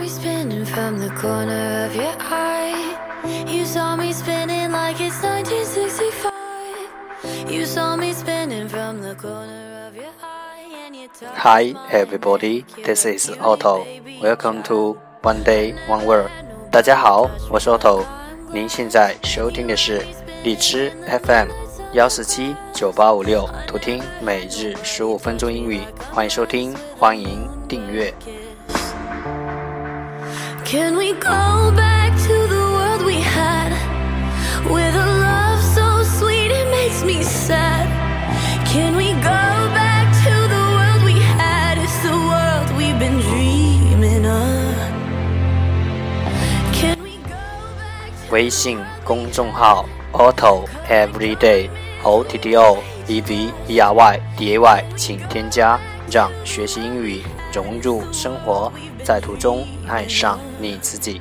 me spinning from the corner of your eye. You saw me spinning like it's 1965. You saw me spinning from the corner of your eye. And you Hi, everybody. this is Otto. Welcome to One Day One Word. 大家好，我是 Otto。您现在收听的是荔枝 FM 幺四七九八五六，图听每日十五分钟英语。欢迎收听，欢迎订阅。Can we go back to the world we had? With a love so sweet it makes me sad. Can we go back to the world we had? It's the world we've been dreaming of. Can we go back to 微信公众号 Otto Everyday O T T O E V E R Y D A Y，请添加，让学习英语 融入生活在途中爱上你自己。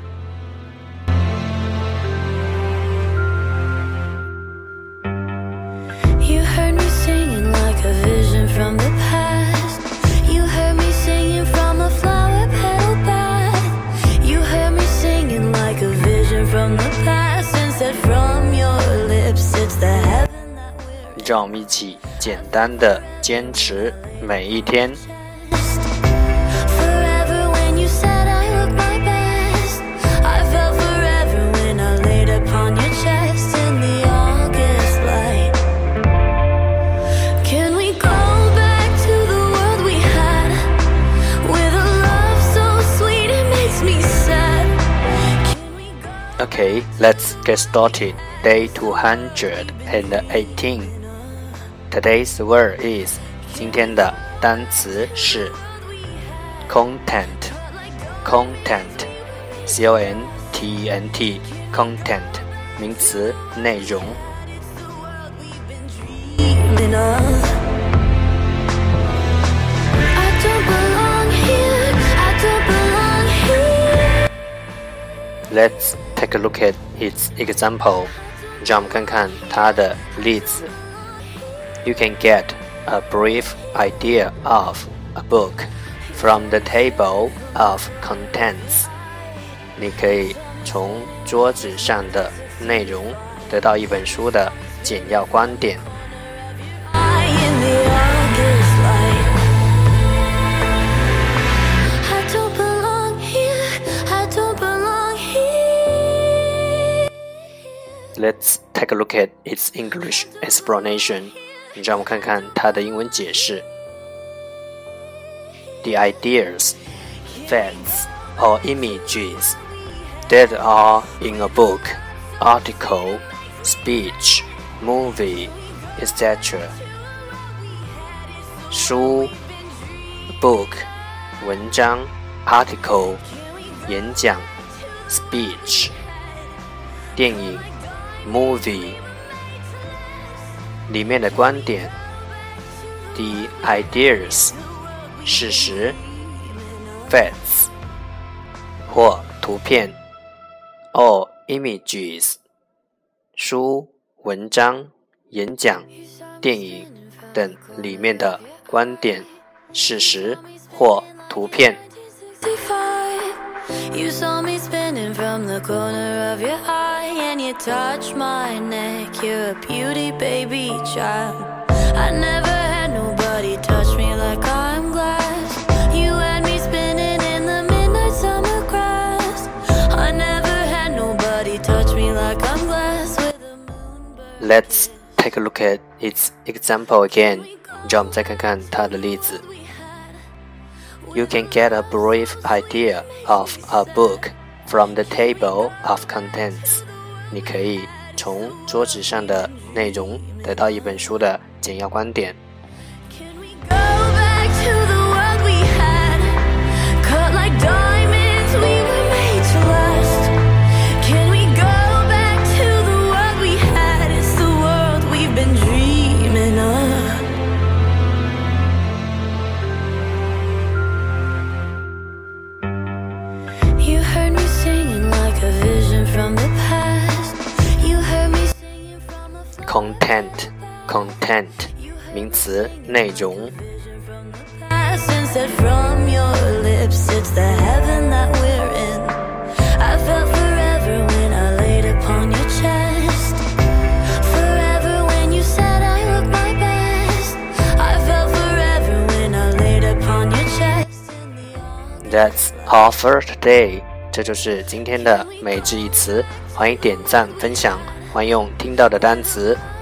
让我们一起简单的坚持每一天。Okay, let's get started. Day 218. Today's word is 今天的单词是 content. Content. C O N T E N T. Content. 名词，内容。 Let's take a look at its example. 让我们看看它的例子。You can get a brief idea of a book from the table of contents. 你可以从桌子上的内容得到一本书的简要观点。 Let's take a look at its English explanation. 让我们看看它的英文解释。The ideas, facts, or images that are in a book, article, speech, movie, etc. 书 book 文章 article 演讲 speech 电影 movie 里面的观点，the ideas 事实，facts 或图片，or images 书、文章、演讲、电影等里面的观点、事实或图片。you touched my neck. You're a beauty, baby child. I never had nobody touch me like I'm glass. You had me spinning in the midnight summer grass. I never had nobody touch me like I'm glass with a moonbird. Let's take a look at its example again. 让我们再看看它的例子。You can get a brief idea of a book from the table of contents. 你可以从桌子上的内容得到一本书的简要观点。content content content，content，名词，内容。That's all for today。这就是今天的每日一词。欢迎点赞分享，欢迎用听到的单词。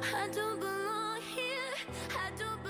I don't belong here. I don't.